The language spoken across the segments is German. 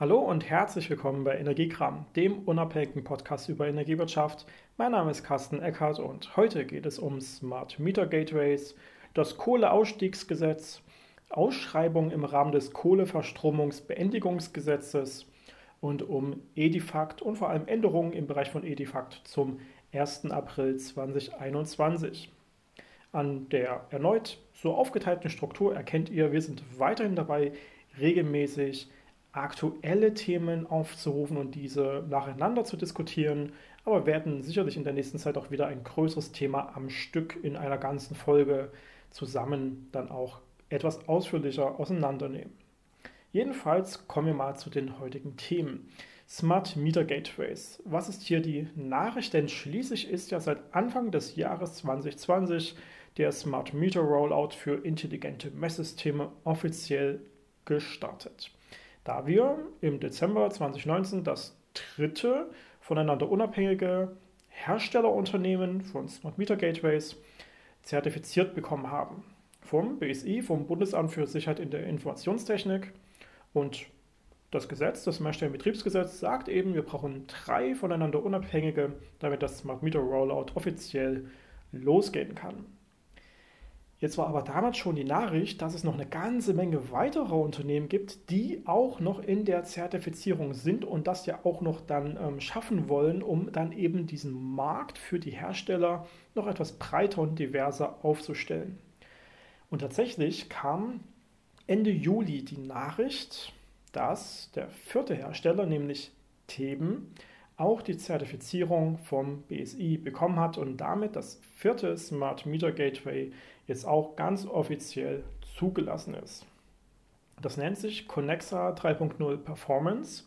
Hallo und herzlich willkommen bei Energiekram, dem unabhängigen Podcast über Energiewirtschaft. Mein Name ist Carsten Eckhardt und heute geht es um Smart Meter Gateways, das Kohleausstiegsgesetz, Ausschreibungen im Rahmen des Kohleverstromungsbeendigungsgesetzes und um Edifakt und vor allem Änderungen im Bereich von Edifakt zum 1. April 2021. An der erneut so aufgeteilten Struktur erkennt ihr, wir sind weiterhin dabei, regelmäßig aktuelle Themen aufzurufen und diese nacheinander zu diskutieren, aber werden sicherlich in der nächsten Zeit auch wieder ein größeres Thema am Stück in einer ganzen Folge zusammen dann auch etwas ausführlicher auseinandernehmen. Jedenfalls kommen wir mal zu den heutigen Themen. Smart Meter Gateways. Was ist hier die Nachricht? Denn schließlich ist ja seit Anfang des Jahres 2020 der Smart Meter Rollout für intelligente Messsysteme offiziell gestartet da wir im Dezember 2019 das dritte voneinander unabhängige Herstellerunternehmen von Smart Meter Gateways zertifiziert bekommen haben. Vom BSI, vom Bundesamt für Sicherheit in der Informationstechnik. Und das Gesetz, das Mehrstellenbetriebsgesetz, sagt eben, wir brauchen drei voneinander unabhängige, damit das Smart Meter Rollout offiziell losgehen kann. Jetzt war aber damals schon die Nachricht, dass es noch eine ganze Menge weiterer Unternehmen gibt, die auch noch in der Zertifizierung sind und das ja auch noch dann ähm, schaffen wollen, um dann eben diesen Markt für die Hersteller noch etwas breiter und diverser aufzustellen. Und tatsächlich kam Ende Juli die Nachricht, dass der vierte Hersteller, nämlich Theben, auch die Zertifizierung vom BSI bekommen hat und damit das vierte Smart Meter Gateway jetzt auch ganz offiziell zugelassen ist. Das nennt sich Connexa 3.0 Performance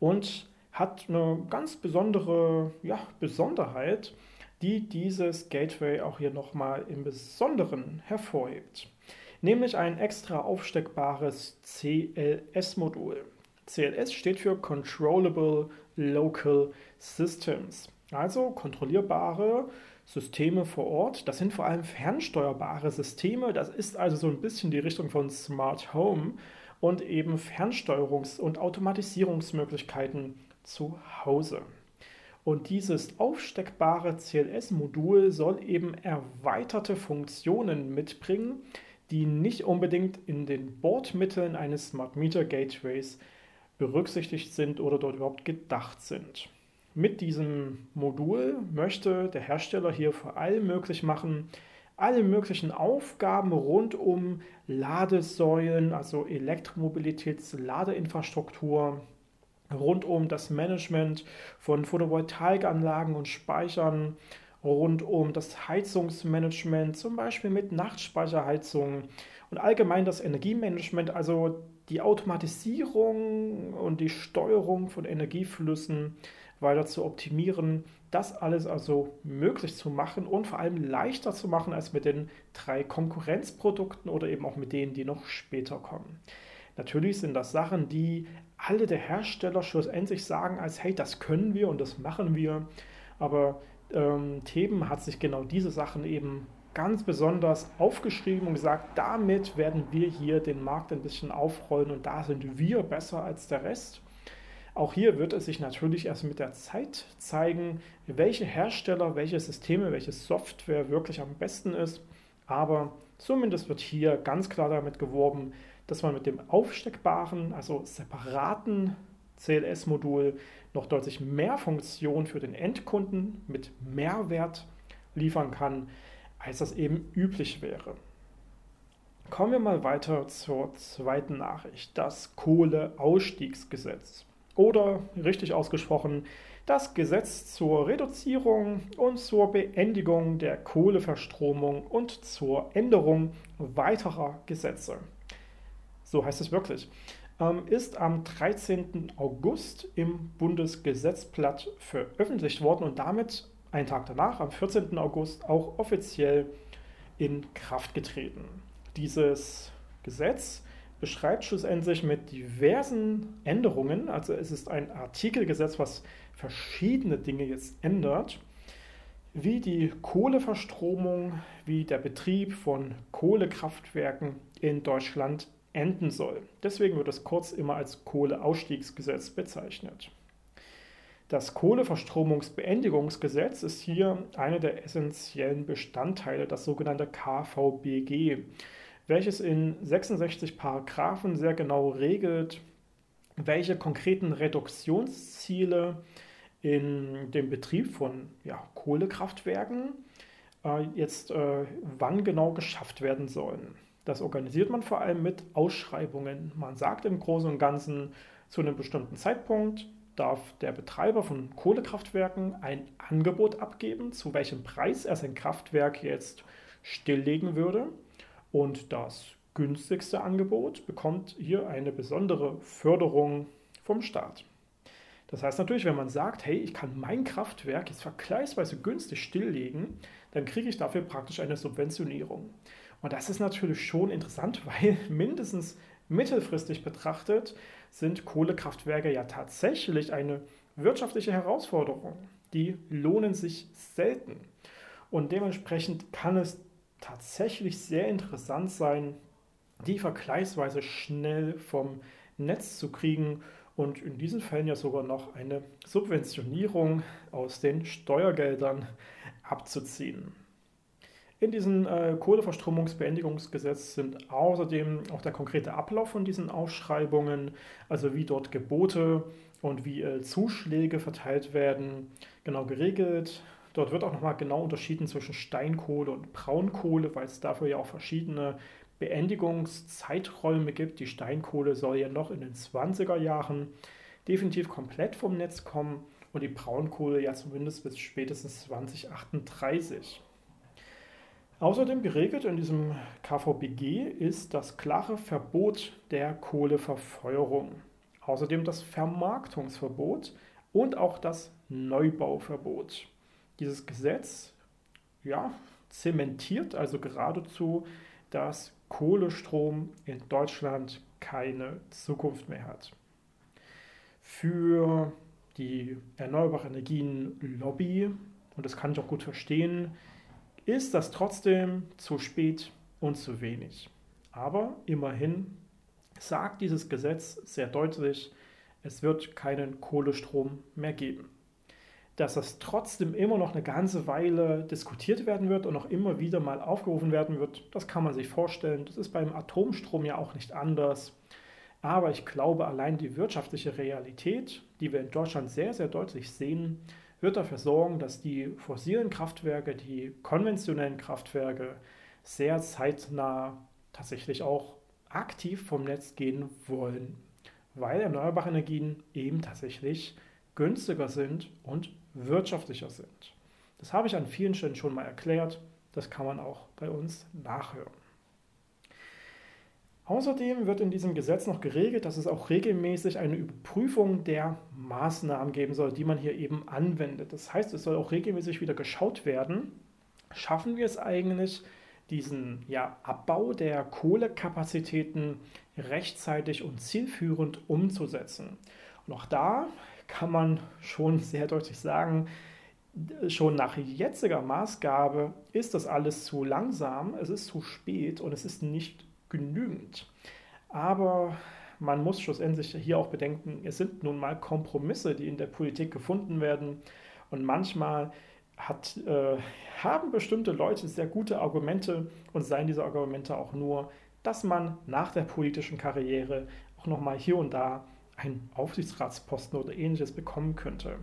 und hat eine ganz besondere ja, Besonderheit, die dieses Gateway auch hier nochmal im Besonderen hervorhebt. Nämlich ein extra aufsteckbares CLS-Modul. CLS steht für Controllable Local Systems, also kontrollierbare Systeme vor Ort. Das sind vor allem fernsteuerbare Systeme. Das ist also so ein bisschen die Richtung von Smart Home und eben Fernsteuerungs- und Automatisierungsmöglichkeiten zu Hause. Und dieses aufsteckbare CLS-Modul soll eben erweiterte Funktionen mitbringen, die nicht unbedingt in den Bordmitteln eines Smart Meter Gateways berücksichtigt sind oder dort überhaupt gedacht sind. Mit diesem Modul möchte der Hersteller hier vor allem möglich machen, alle möglichen Aufgaben rund um Ladesäulen, also Elektromobilitäts-Ladeinfrastruktur, rund um das Management von Photovoltaikanlagen und Speichern, rund um das Heizungsmanagement, zum Beispiel mit Nachtspeicherheizungen und allgemein das Energiemanagement, also die Automatisierung und die Steuerung von Energieflüssen weiter zu optimieren, das alles also möglich zu machen und vor allem leichter zu machen als mit den drei Konkurrenzprodukten oder eben auch mit denen, die noch später kommen. Natürlich sind das Sachen, die alle der Hersteller schlussendlich sagen, als hey, das können wir und das machen wir. Aber ähm, Theben hat sich genau diese Sachen eben ganz besonders aufgeschrieben und gesagt, damit werden wir hier den Markt ein bisschen aufrollen und da sind wir besser als der Rest. Auch hier wird es sich natürlich erst mit der Zeit zeigen, welche Hersteller, welche Systeme, welche Software wirklich am besten ist. Aber zumindest wird hier ganz klar damit geworben, dass man mit dem aufsteckbaren, also separaten CLS-Modul noch deutlich mehr Funktion für den Endkunden mit Mehrwert liefern kann, als das eben üblich wäre. Kommen wir mal weiter zur zweiten Nachricht, das Kohleausstiegsgesetz oder richtig ausgesprochen das Gesetz zur Reduzierung und zur Beendigung der Kohleverstromung und zur Änderung weiterer Gesetze. So heißt es wirklich. Ähm, ist am 13. August im Bundesgesetzblatt veröffentlicht worden und damit einen Tag danach, am 14. August, auch offiziell in Kraft getreten. Dieses Gesetz beschreibt schlussendlich mit diversen Änderungen, also es ist ein Artikelgesetz, was verschiedene Dinge jetzt ändert, wie die Kohleverstromung, wie der Betrieb von Kohlekraftwerken in Deutschland enden soll. Deswegen wird es kurz immer als Kohleausstiegsgesetz bezeichnet. Das Kohleverstromungsbeendigungsgesetz ist hier einer der essentiellen Bestandteile, das sogenannte KVBG, welches in 66 Paragraphen sehr genau regelt, welche konkreten Reduktionsziele in dem Betrieb von ja, Kohlekraftwerken äh, jetzt äh, wann genau geschafft werden sollen. Das organisiert man vor allem mit Ausschreibungen. Man sagt im Großen und Ganzen, zu einem bestimmten Zeitpunkt darf der Betreiber von Kohlekraftwerken ein Angebot abgeben, zu welchem Preis er sein Kraftwerk jetzt stilllegen würde. Und das günstigste Angebot bekommt hier eine besondere Förderung vom Staat. Das heißt natürlich, wenn man sagt, hey, ich kann mein Kraftwerk jetzt vergleichsweise günstig stilllegen, dann kriege ich dafür praktisch eine Subventionierung. Und das ist natürlich schon interessant, weil mindestens mittelfristig betrachtet sind Kohlekraftwerke ja tatsächlich eine wirtschaftliche Herausforderung. Die lohnen sich selten. Und dementsprechend kann es tatsächlich sehr interessant sein, die vergleichsweise schnell vom Netz zu kriegen und in diesen Fällen ja sogar noch eine Subventionierung aus den Steuergeldern abzuziehen. In diesem äh, Kohleverstromungsbeendigungsgesetz sind außerdem auch der konkrete Ablauf von diesen Ausschreibungen, also wie dort Gebote und wie äh, Zuschläge verteilt werden, genau geregelt. Dort wird auch nochmal genau unterschieden zwischen Steinkohle und Braunkohle, weil es dafür ja auch verschiedene Beendigungszeiträume gibt. Die Steinkohle soll ja noch in den 20er Jahren definitiv komplett vom Netz kommen und die Braunkohle ja zumindest bis spätestens 2038. Außerdem geregelt in diesem KVBG ist das klare Verbot der Kohleverfeuerung. Außerdem das Vermarktungsverbot und auch das Neubauverbot. Dieses Gesetz ja, zementiert also geradezu, dass Kohlestrom in Deutschland keine Zukunft mehr hat. Für die Erneuerbare Energien Lobby, und das kann ich auch gut verstehen, ist das trotzdem zu spät und zu wenig. Aber immerhin sagt dieses Gesetz sehr deutlich, es wird keinen Kohlestrom mehr geben. Dass das trotzdem immer noch eine ganze Weile diskutiert werden wird und auch immer wieder mal aufgerufen werden wird, das kann man sich vorstellen. Das ist beim Atomstrom ja auch nicht anders. Aber ich glaube, allein die wirtschaftliche Realität, die wir in Deutschland sehr, sehr deutlich sehen, wird dafür sorgen, dass die fossilen Kraftwerke, die konventionellen Kraftwerke sehr zeitnah tatsächlich auch aktiv vom Netz gehen wollen, weil erneuerbare Energien eben tatsächlich günstiger sind und wirtschaftlicher sind. Das habe ich an vielen Stellen schon mal erklärt, das kann man auch bei uns nachhören. Außerdem wird in diesem Gesetz noch geregelt, dass es auch regelmäßig eine Überprüfung der Maßnahmen geben soll, die man hier eben anwendet. Das heißt, es soll auch regelmäßig wieder geschaut werden, schaffen wir es eigentlich, diesen ja, Abbau der Kohlekapazitäten rechtzeitig und zielführend umzusetzen. Und auch da kann man schon sehr deutlich sagen, schon nach jetziger Maßgabe ist das alles zu langsam, es ist zu spät und es ist nicht genügend. Aber man muss schlussendlich hier auch bedenken, es sind nun mal Kompromisse, die in der Politik gefunden werden. Und manchmal hat, äh, haben bestimmte Leute sehr gute Argumente und seien diese Argumente auch nur, dass man nach der politischen Karriere auch nochmal hier und da einen Aufsichtsratsposten oder ähnliches bekommen könnte.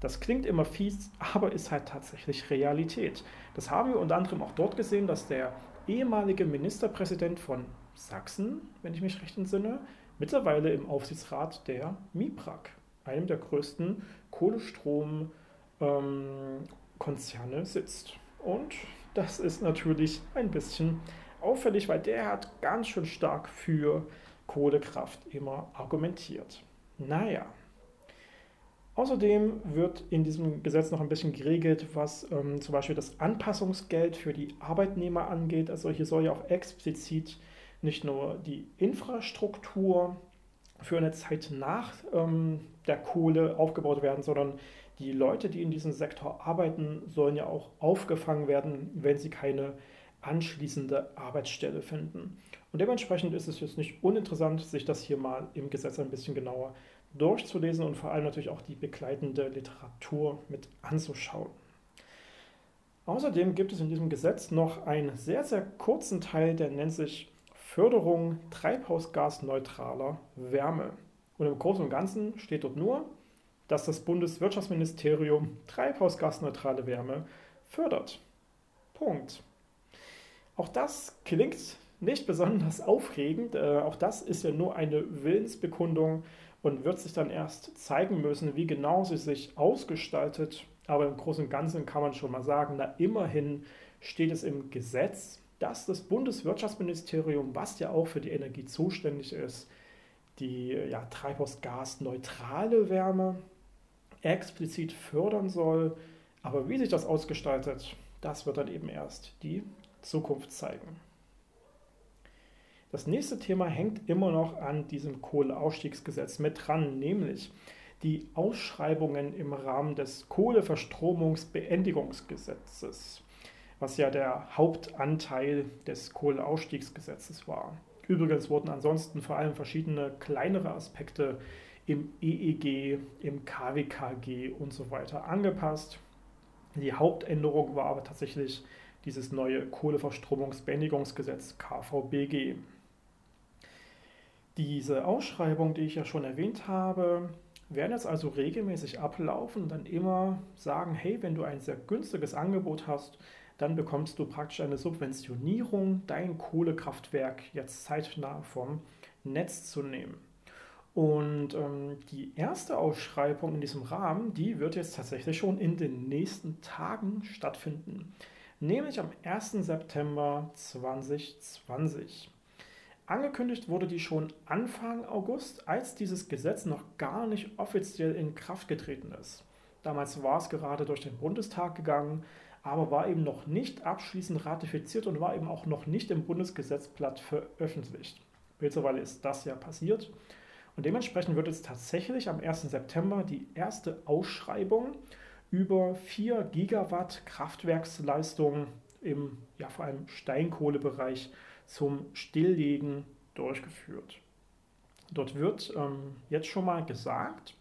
Das klingt immer fies, aber ist halt tatsächlich Realität. Das haben wir unter anderem auch dort gesehen, dass der ehemalige Ministerpräsident von Sachsen, wenn ich mich recht entsinne, mittlerweile im Aufsichtsrat der MIPRAG, einem der größten Kohlestromkonzerne, ähm, sitzt. Und das ist natürlich ein bisschen auffällig, weil der hat ganz schön stark für Kohlekraft immer argumentiert. Naja, Außerdem wird in diesem Gesetz noch ein bisschen geregelt, was ähm, zum Beispiel das Anpassungsgeld für die Arbeitnehmer angeht. Also hier soll ja auch explizit nicht nur die Infrastruktur für eine Zeit nach ähm, der Kohle aufgebaut werden, sondern die Leute, die in diesem Sektor arbeiten, sollen ja auch aufgefangen werden, wenn sie keine anschließende Arbeitsstelle finden. Und dementsprechend ist es jetzt nicht uninteressant, sich das hier mal im Gesetz ein bisschen genauer durchzulesen und vor allem natürlich auch die begleitende Literatur mit anzuschauen. Außerdem gibt es in diesem Gesetz noch einen sehr, sehr kurzen Teil, der nennt sich Förderung treibhausgasneutraler Wärme. Und im Großen und Ganzen steht dort nur, dass das Bundeswirtschaftsministerium treibhausgasneutrale Wärme fördert. Punkt. Auch das klingt nicht besonders aufregend. Äh, auch das ist ja nur eine Willensbekundung und wird sich dann erst zeigen müssen, wie genau sie sich ausgestaltet. Aber im Großen und Ganzen kann man schon mal sagen, na immerhin steht es im Gesetz, dass das Bundeswirtschaftsministerium, was ja auch für die Energie zuständig ist, die ja, treibhausgasneutrale Wärme explizit fördern soll. Aber wie sich das ausgestaltet, das wird dann eben erst die Zukunft zeigen. Das nächste Thema hängt immer noch an diesem Kohleausstiegsgesetz mit dran, nämlich die Ausschreibungen im Rahmen des Kohleverstromungsbeendigungsgesetzes, was ja der Hauptanteil des Kohleausstiegsgesetzes war. Übrigens wurden ansonsten vor allem verschiedene kleinere Aspekte im EEG, im KWKG und so weiter angepasst. Die Hauptänderung war aber tatsächlich dieses neue Kohleverstromungsbeendigungsgesetz KVBG. Diese Ausschreibungen, die ich ja schon erwähnt habe, werden jetzt also regelmäßig ablaufen dann immer sagen, hey, wenn du ein sehr günstiges Angebot hast, dann bekommst du praktisch eine Subventionierung, dein Kohlekraftwerk jetzt zeitnah vom Netz zu nehmen. Und ähm, die erste Ausschreibung in diesem Rahmen, die wird jetzt tatsächlich schon in den nächsten Tagen stattfinden, nämlich am 1. September 2020. Angekündigt wurde die schon Anfang August, als dieses Gesetz noch gar nicht offiziell in Kraft getreten ist. Damals war es gerade durch den Bundestag gegangen, aber war eben noch nicht abschließend ratifiziert und war eben auch noch nicht im Bundesgesetzblatt veröffentlicht. Mittlerweile ist das ja passiert. Und dementsprechend wird jetzt tatsächlich am 1. September die erste Ausschreibung über 4 Gigawatt Kraftwerksleistung im ja, vor allem Steinkohlebereich zum Stilllegen durchgeführt. Dort wird ähm, jetzt schon mal gesagt,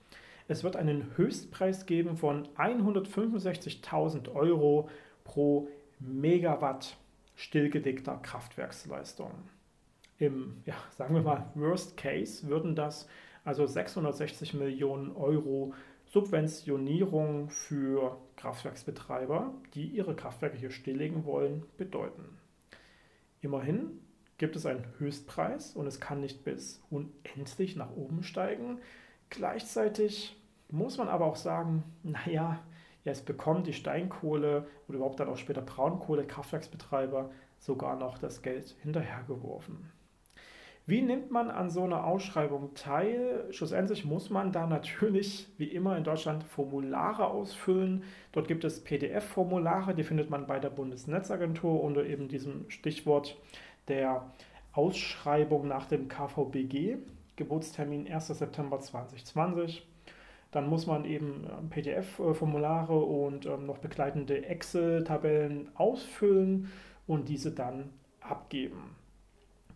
es wird einen Höchstpreis geben von 165.000 Euro pro Megawatt stillgelegter Kraftwerksleistung. Im, ja, sagen wir mal, Worst Case würden das also 660 Millionen Euro Subventionierung für Kraftwerksbetreiber, die ihre Kraftwerke hier stilllegen wollen, bedeuten. Immerhin gibt es einen Höchstpreis und es kann nicht bis unendlich nach oben steigen. Gleichzeitig muss man aber auch sagen, naja, jetzt bekommen die Steinkohle oder überhaupt dann auch später Braunkohle-Kraftwerksbetreiber sogar noch das Geld hinterhergeworfen. Wie nimmt man an so einer Ausschreibung teil? Schlussendlich muss man da natürlich, wie immer in Deutschland, Formulare ausfüllen. Dort gibt es PDF-Formulare, die findet man bei der Bundesnetzagentur unter eben diesem Stichwort der Ausschreibung nach dem KVBG, Geburtstermin 1. September 2020. Dann muss man eben ähm, PDF-Formulare und ähm, noch begleitende Excel-Tabellen ausfüllen und diese dann abgeben.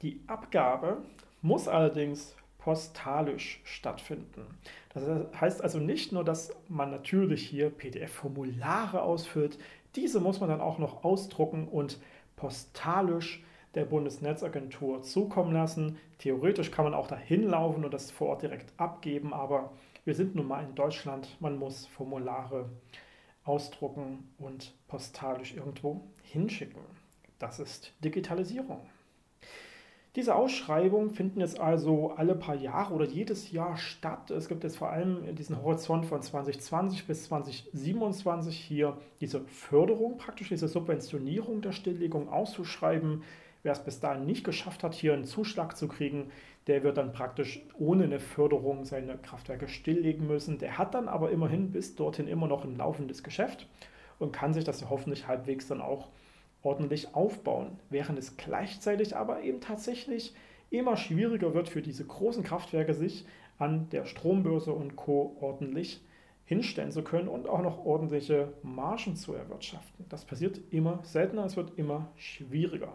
Die Abgabe muss allerdings postalisch stattfinden. Das heißt also nicht nur, dass man natürlich hier PDF-Formulare ausfüllt, diese muss man dann auch noch ausdrucken und postalisch der Bundesnetzagentur zukommen lassen. Theoretisch kann man auch dahin laufen und das vor Ort direkt abgeben, aber wir sind nun mal in Deutschland, man muss Formulare ausdrucken und postalisch irgendwo hinschicken. Das ist Digitalisierung. Diese Ausschreibungen finden jetzt also alle paar Jahre oder jedes Jahr statt. Es gibt jetzt vor allem diesen Horizont von 2020 bis 2027 hier diese Förderung, praktisch diese Subventionierung der Stilllegung auszuschreiben. Wer es bis dahin nicht geschafft hat, hier einen Zuschlag zu kriegen, der wird dann praktisch ohne eine Förderung seine Kraftwerke stilllegen müssen. Der hat dann aber immerhin bis dorthin immer noch ein laufendes Geschäft und kann sich das hoffentlich halbwegs dann auch ordentlich aufbauen, während es gleichzeitig aber eben tatsächlich immer schwieriger wird für diese großen Kraftwerke, sich an der Strombörse und Co. ordentlich hinstellen zu können und auch noch ordentliche Margen zu erwirtschaften. Das passiert immer seltener, es wird immer schwieriger.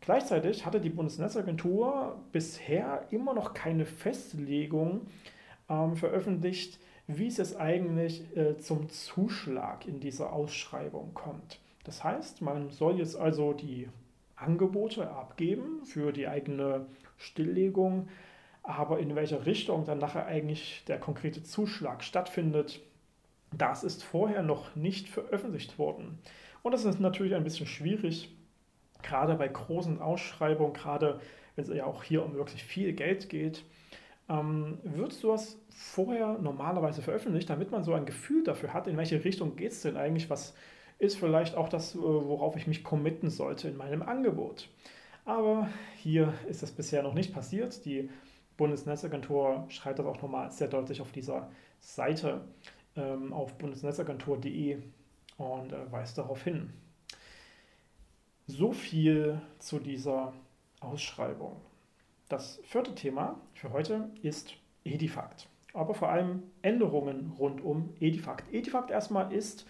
Gleichzeitig hatte die Bundesnetzagentur bisher immer noch keine Festlegung ähm, veröffentlicht, wie es jetzt eigentlich äh, zum Zuschlag in dieser Ausschreibung kommt. Das heißt, man soll jetzt also die Angebote abgeben für die eigene Stilllegung, aber in welcher Richtung dann nachher eigentlich der konkrete Zuschlag stattfindet, das ist vorher noch nicht veröffentlicht worden. Und das ist natürlich ein bisschen schwierig, gerade bei großen Ausschreibungen, gerade wenn es ja auch hier um wirklich viel Geld geht, ähm, wird sowas vorher normalerweise veröffentlicht, damit man so ein Gefühl dafür hat, in welche Richtung geht es denn eigentlich, was ist vielleicht auch das, äh, worauf ich mich committen sollte in meinem Angebot. Aber hier ist das bisher noch nicht passiert. Die Bundesnetzagentur schreibt das auch nochmal sehr deutlich auf dieser Seite ähm, auf bundesnetzagentur.de und äh, weist darauf hin. So viel zu dieser Ausschreibung. Das vierte Thema für heute ist Edifact, aber vor allem Änderungen rund um Edifact. Edifact erstmal ist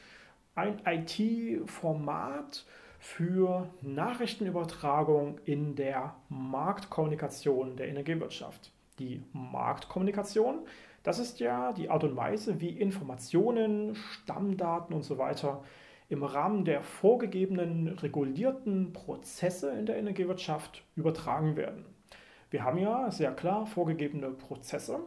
ein IT-Format für Nachrichtenübertragung in der Marktkommunikation der Energiewirtschaft. Die Marktkommunikation, das ist ja die Art und Weise, wie Informationen, Stammdaten und so weiter im Rahmen der vorgegebenen regulierten Prozesse in der Energiewirtschaft übertragen werden. Wir haben ja sehr klar vorgegebene Prozesse,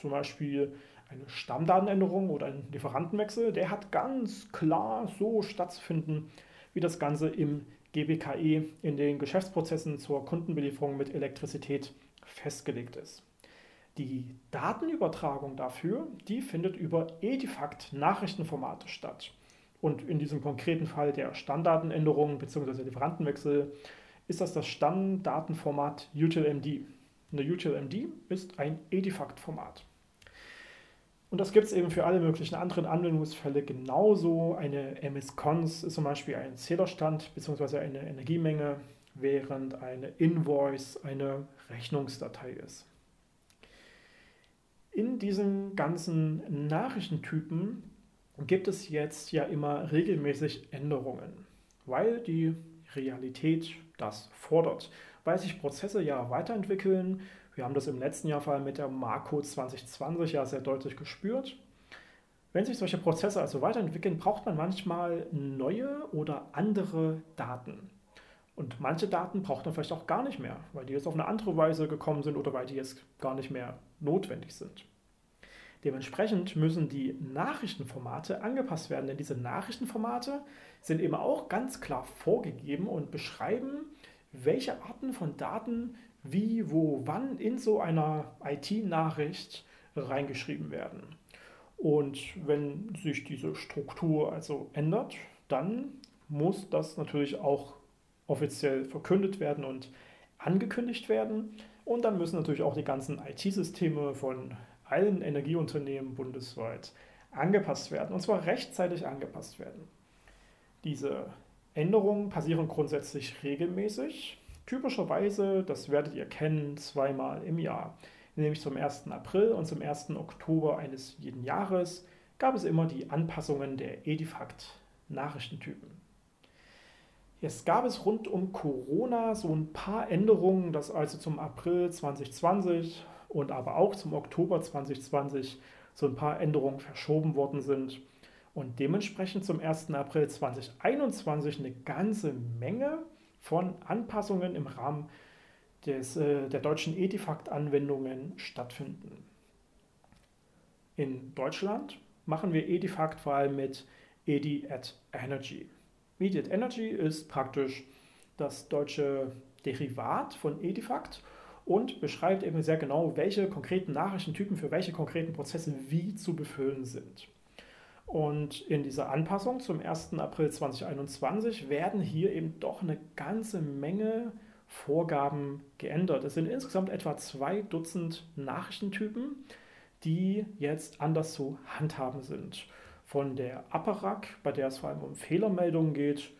zum Beispiel eine Stammdatenänderung oder ein Lieferantenwechsel, der hat ganz klar so stattzufinden, wie das Ganze im GBKE in den Geschäftsprozessen zur Kundenbelieferung mit Elektrizität festgelegt ist. Die Datenübertragung dafür, die findet über Edifact Nachrichtenformate statt. Und in diesem konkreten Fall der Stammdatenänderung bzw. Lieferantenwechsel ist das das Stammdatenformat UTLMD. Eine UTLMD ist ein Edifact-Format. Und das gibt es eben für alle möglichen anderen Anwendungsfälle genauso. Eine MS-Cons ist zum Beispiel ein Zählerstand bzw. eine Energiemenge, während eine Invoice eine Rechnungsdatei ist. In diesen ganzen Nachrichtentypen gibt es jetzt ja immer regelmäßig Änderungen, weil die Realität das fordert, weil sich Prozesse ja weiterentwickeln, wir haben das im letzten Jahr vor allem mit der Marco 2020 ja sehr deutlich gespürt. Wenn sich solche Prozesse also weiterentwickeln, braucht man manchmal neue oder andere Daten. Und manche Daten braucht man vielleicht auch gar nicht mehr, weil die jetzt auf eine andere Weise gekommen sind oder weil die jetzt gar nicht mehr notwendig sind. Dementsprechend müssen die Nachrichtenformate angepasst werden, denn diese Nachrichtenformate sind eben auch ganz klar vorgegeben und beschreiben, welche Arten von Daten wie, wo, wann in so einer IT-Nachricht reingeschrieben werden. Und wenn sich diese Struktur also ändert, dann muss das natürlich auch offiziell verkündet werden und angekündigt werden. Und dann müssen natürlich auch die ganzen IT-Systeme von allen Energieunternehmen bundesweit angepasst werden. Und zwar rechtzeitig angepasst werden. Diese Änderungen passieren grundsätzlich regelmäßig. Typischerweise, das werdet ihr kennen, zweimal im Jahr. Nämlich zum 1. April und zum 1. Oktober eines jeden Jahres gab es immer die Anpassungen der Edifact-Nachrichtentypen. Jetzt gab es rund um Corona so ein paar Änderungen, dass also zum April 2020 und aber auch zum Oktober 2020 so ein paar Änderungen verschoben worden sind und dementsprechend zum 1. April 2021 eine ganze Menge von Anpassungen im Rahmen des, äh, der deutschen Edifact-Anwendungen stattfinden. In Deutschland machen wir Edifact vor allem mit Edi at Energy. Edi at Energy ist praktisch das deutsche Derivat von Edifact und beschreibt eben sehr genau, welche konkreten Nachrichtentypen für welche konkreten Prozesse wie zu befüllen sind. Und in dieser Anpassung zum 1. April 2021 werden hier eben doch eine ganze Menge Vorgaben geändert. Es sind insgesamt etwa zwei Dutzend Nachrichtentypen, die jetzt anders zu handhaben sind. Von der Apparak, bei der es vor allem um Fehlermeldungen geht,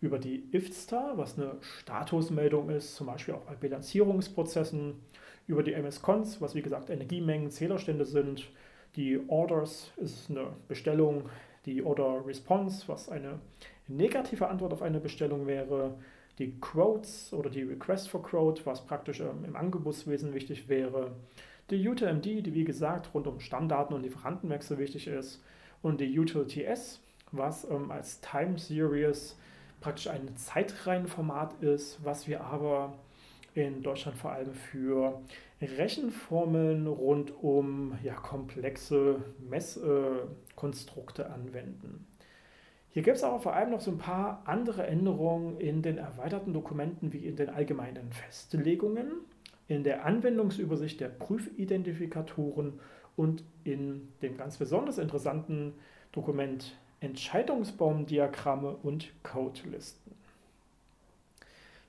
über die IFSTA, was eine Statusmeldung ist, zum Beispiel auch bei Bilanzierungsprozessen, über die MS-Cons, was wie gesagt Energiemengen, Zählerstände sind, Die Orders ist eine Bestellung, die Order Response, was eine negative Antwort auf eine Bestellung wäre. Die Quotes oder die Request for Quote, was praktisch ähm, im Angebotswesen wichtig wäre. Die UTMD, die wie gesagt rund um Stammdaten und Lieferantenwechsel wichtig ist. Und die UTLTS, was ähm, als Time Series praktisch ein Zeitreihenformat ist, was wir aber in Deutschland vor allem für Rechenformeln rund um ja, komplexe Messkonstrukte anwenden. Hier gibt es aber vor allem noch so ein paar andere Änderungen in den erweiterten Dokumenten wie in den allgemeinen Festlegungen, in der Anwendungsübersicht der Prüfidentifikatoren und in dem ganz besonders interessanten Dokument Entscheidungsbaumdiagramme und Codelisten.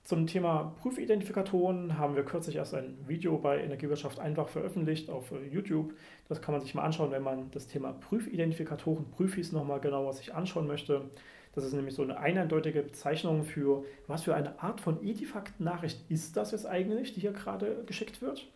Zum Thema Prüfidentifikatoren haben wir kürzlich erst ein Video bei Energiewirtschaft einfach veröffentlicht auf äh, YouTube. Das kann man sich mal anschauen, wenn man das Thema Prüfidentifikatoren, Prüfis nochmal genauer sich anschauen möchte. Das ist nämlich so eine eindeutige Bezeichnung für, was für eine Art von Edifact-Nachricht ist das jetzt eigentlich, die hier gerade geschickt wird.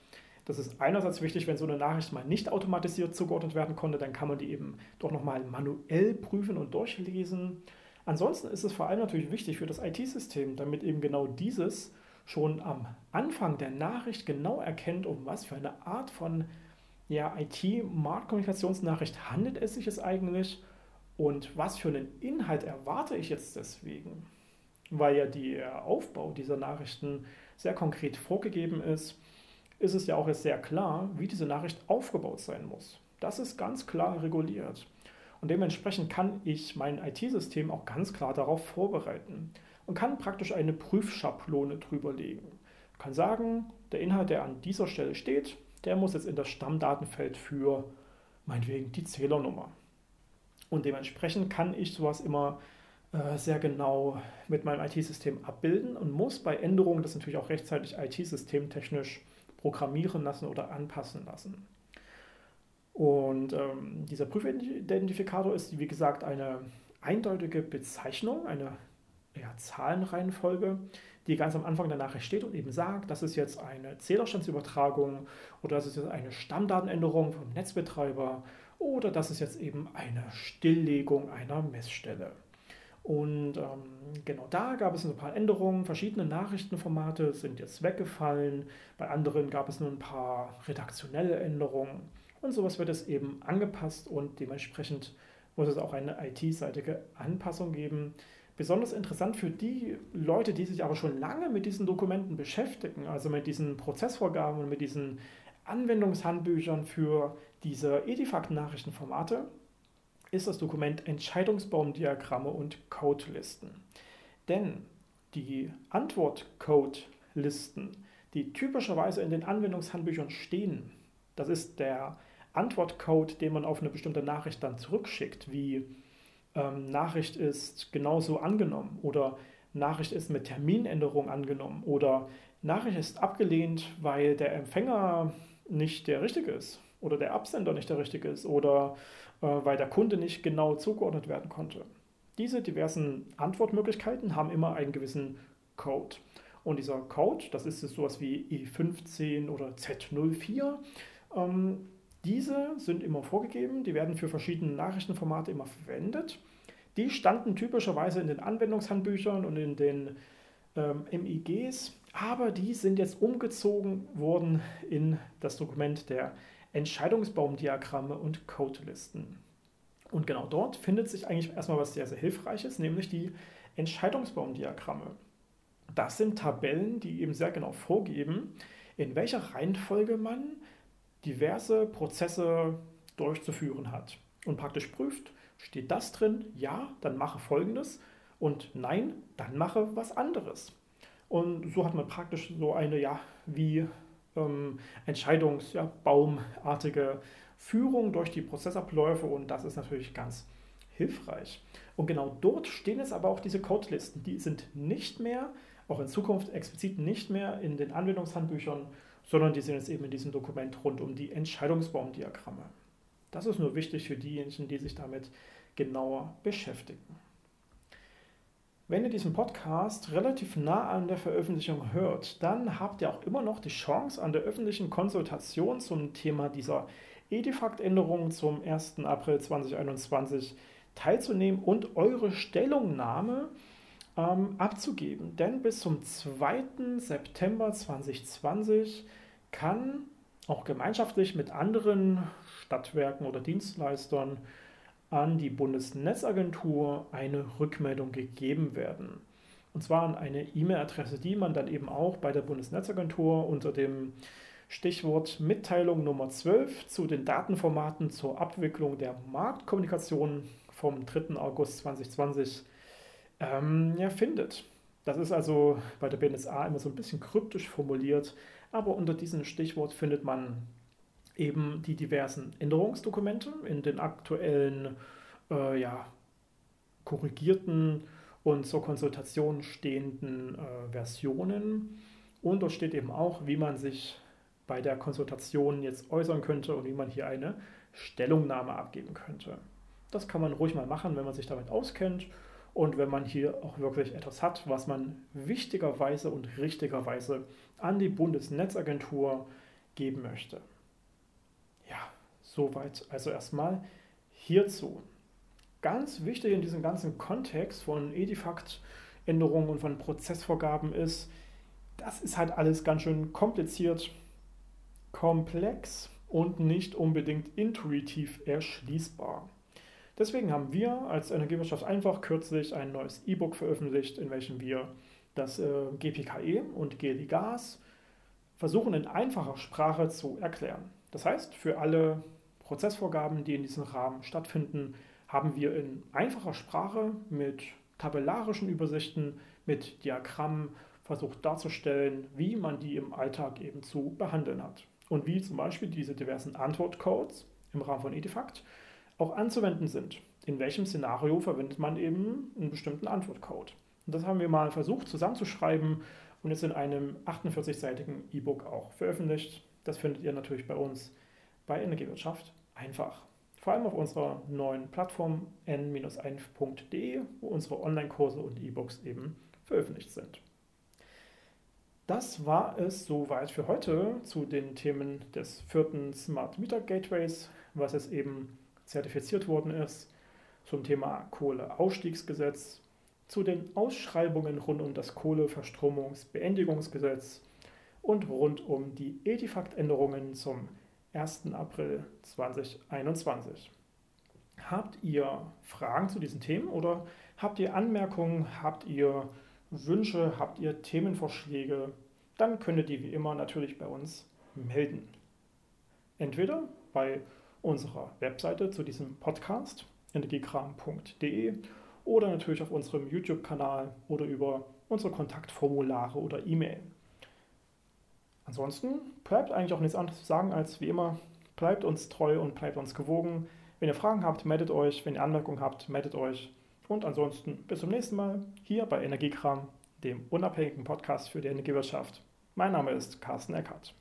Das ist einerseits wichtig, wenn so eine Nachricht mal nicht automatisiert zugeordnet werden konnte, dann kann man die eben doch nochmal manuell prüfen und durchlesen. Ansonsten ist es vor allem natürlich wichtig für das IT-System, damit eben genau dieses schon am Anfang der Nachricht genau erkennt, um was für eine Art von ja, IT-Marktkommunikationsnachricht handelt es sich es eigentlich und was für einen Inhalt erwarte ich jetzt deswegen. Weil ja der Aufbau dieser Nachrichten sehr konkret vorgegeben ist, ist es ja auch jetzt sehr klar, wie diese Nachricht aufgebaut sein muss. Das ist ganz klar reguliert. Und dementsprechend kann ich mein IT-System auch ganz klar darauf vorbereiten und kann praktisch eine Prüfschablone drüberlegen. Ich kann sagen, der Inhalt, der an dieser Stelle steht, der muss jetzt in das Stammdatenfeld für meinetwegen die Zählernummer. Und dementsprechend kann ich sowas immer äh, sehr genau mit meinem IT-System abbilden und muss bei Änderungen das natürlich auch rechtzeitig IT-systemtechnisch programmieren lassen oder anpassen lassen. Und ähm, dieser Prüfidentifikator ist, wie gesagt, eine eindeutige Bezeichnung, eine ja, Zahlenreihenfolge, die ganz am Anfang der Nachricht steht und eben sagt, das ist jetzt eine Zählerstandsübertragung oder das ist jetzt eine Stammdatenänderung vom Netzbetreiber oder das ist jetzt eben eine Stilllegung einer Messstelle. Und ähm, genau da gab es ein paar Änderungen. Verschiedene Nachrichtenformate sind jetzt weggefallen. Bei anderen gab es nur ein paar redaktionelle Änderungen. Und sowas wird es eben angepasst und dementsprechend muss es auch eine IT-seitige Anpassung geben. Besonders interessant für die Leute, die sich aber schon lange mit diesen Dokumenten beschäftigen, also mit diesen Prozessvorgaben und mit diesen Anwendungshandbüchern für diese Edifact-Nachrichtenformate, ist das Dokument Entscheidungsbaumdiagramme und Codelisten. Denn die Antwort-Code-Listen, die typischerweise in den Anwendungshandbüchern stehen, das ist der Antwortcode, den man auf eine bestimmte Nachricht dann zurückschickt, wie ähm, Nachricht ist genauso angenommen oder Nachricht ist mit Terminänderung angenommen oder Nachricht ist abgelehnt, weil der Empfänger nicht der richtige ist oder der Absender nicht der richtige ist oder äh, weil der Kunde nicht genau zugeordnet werden konnte. Diese diversen Antwortmöglichkeiten haben immer einen gewissen Code. Und dieser Code, das ist sowas wie E15 oder Z04, ähm, diese sind immer vorgegeben, die werden für verschiedene Nachrichtenformate immer verwendet. Die standen typischerweise in den Anwendungshandbüchern und in den ähm, MIGs, aber die sind jetzt umgezogen worden in das Dokument der Entscheidungsbaumdiagramme und Codelisten. Und genau dort findet sich eigentlich erstmal was sehr, sehr Hilfreiches, nämlich die Entscheidungsbaumdiagramme. Das sind Tabellen, die eben sehr genau vorgeben, in welcher Reihenfolge man diverse Prozesse durchzuführen hat und praktisch prüft, steht das drin, ja, dann mache folgendes und nein, dann mache was anderes. Und so hat man praktisch so eine, ja, wie ähm, Entscheidungsbaumartige ja, Führung durch die Prozessabläufe und das ist natürlich ganz hilfreich. Und genau dort stehen jetzt aber auch diese Codelisten. Die sind nicht mehr, auch in Zukunft explizit nicht mehr in den Anwendungshandbüchern sondern die sind jetzt eben in diesem Dokument rund um die Entscheidungsbaumdiagramme. Das ist nur wichtig für diejenigen, die sich damit genauer beschäftigen. Wenn ihr diesen Podcast relativ nah an der Veröffentlichung hört, dann habt ihr auch immer noch die Chance an der öffentlichen Konsultation zum Thema dieser Edifact-Änderungen zum 1. April 2021 teilzunehmen und eure Stellungnahme ähm, abzugeben. Denn bis zum 2. September 2020 kann auch gemeinschaftlich mit anderen Stadtwerken oder Dienstleistern an die Bundesnetzagentur eine Rückmeldung gegeben werden. Und zwar an eine E-Mail-Adresse, die man dann eben auch bei der Bundesnetzagentur unter dem Stichwort Mitteilung Nummer 12 zu den Datenformaten zur Abwicklung der Marktkommunikation vom 3. August 2020 ähm, ja, findet. Das ist also bei der BNSA immer so ein bisschen kryptisch formuliert, aber unter diesem Stichwort findet man eben die diversen Änderungsdokumente in den aktuellen, äh, ja, korrigierten und zur Konsultation stehenden äh, Versionen. Und dort steht eben auch, wie man sich bei der Konsultation jetzt äußern könnte und wie man hier eine Stellungnahme abgeben könnte. Das kann man ruhig mal machen, wenn man sich damit auskennt und wenn man hier auch wirklich etwas hat, was man wichtigerweise und richtigerweise an die Bundesnetzagentur geben möchte. Ja, soweit also erstmal hierzu. Ganz wichtig in diesem ganzen Kontext von Edifact-Änderungen und von Prozessvorgaben ist, das ist halt alles ganz schön kompliziert, komplex und nicht unbedingt intuitiv erschließbar. Deswegen haben wir als Energiewirtschaft einfach kürzlich ein neues E-Book veröffentlicht, in welchem wir das äh, GPKE und GLI Gas versuchen in einfacher Sprache zu erklären. Das heißt, für alle Prozessvorgaben, die in diesem Rahmen stattfinden, haben wir in einfacher Sprache mit tabellarischen Übersichten, mit Diagrammen versucht darzustellen, wie man die im Alltag eben zu behandeln hat. Und wie zum Beispiel diese diversen Antwortcodes im Rahmen von Edifact auch anzuwenden sind. In welchem Szenario verwendet man eben einen bestimmten Antwortcode. Und das haben wir mal versucht zusammenzuschreiben und jetzt in einem 48-seitigen E-Book auch veröffentlicht. Das findet ihr natürlich bei uns bei Energiewirtschaft einfach. Vor allem auf unserer neuen Plattform n-1.de, wo unsere Online-Kurse und E-Books eben veröffentlicht sind. Das war es soweit für heute zu den Themen des vierten Smart Meter Gateways, was es eben zertifiziert worden ist, zum Thema Kohleausstiegsgesetz, zu den Ausschreibungen rund um das Kohleverstromungsbeendigungsgesetz und rund um die Edifact-Änderungen zum 1. April 2021. Habt ihr Fragen zu diesen Themen oder habt ihr Anmerkungen, habt ihr Wünsche, habt ihr Themenvorschläge, dann könnt ihr die wie immer natürlich bei uns melden. Entweder bei unserer Webseite zu diesem Podcast, energiekram.de oder natürlich auf unserem YouTube-Kanal oder über unsere Kontaktformulare oder E-Mail. Ansonsten bleibt eigentlich auch nichts anderes zu sagen als wie immer, bleibt uns treu und bleibt uns gewogen. Wenn ihr Fragen habt, meldet euch. Wenn ihr Anmerkungen habt, meldet euch. Und ansonsten bis zum nächsten Mal hier bei Energiekram, dem unabhängigen Podcast für die Energiewirtschaft. Mein Name ist Carsten Eckert.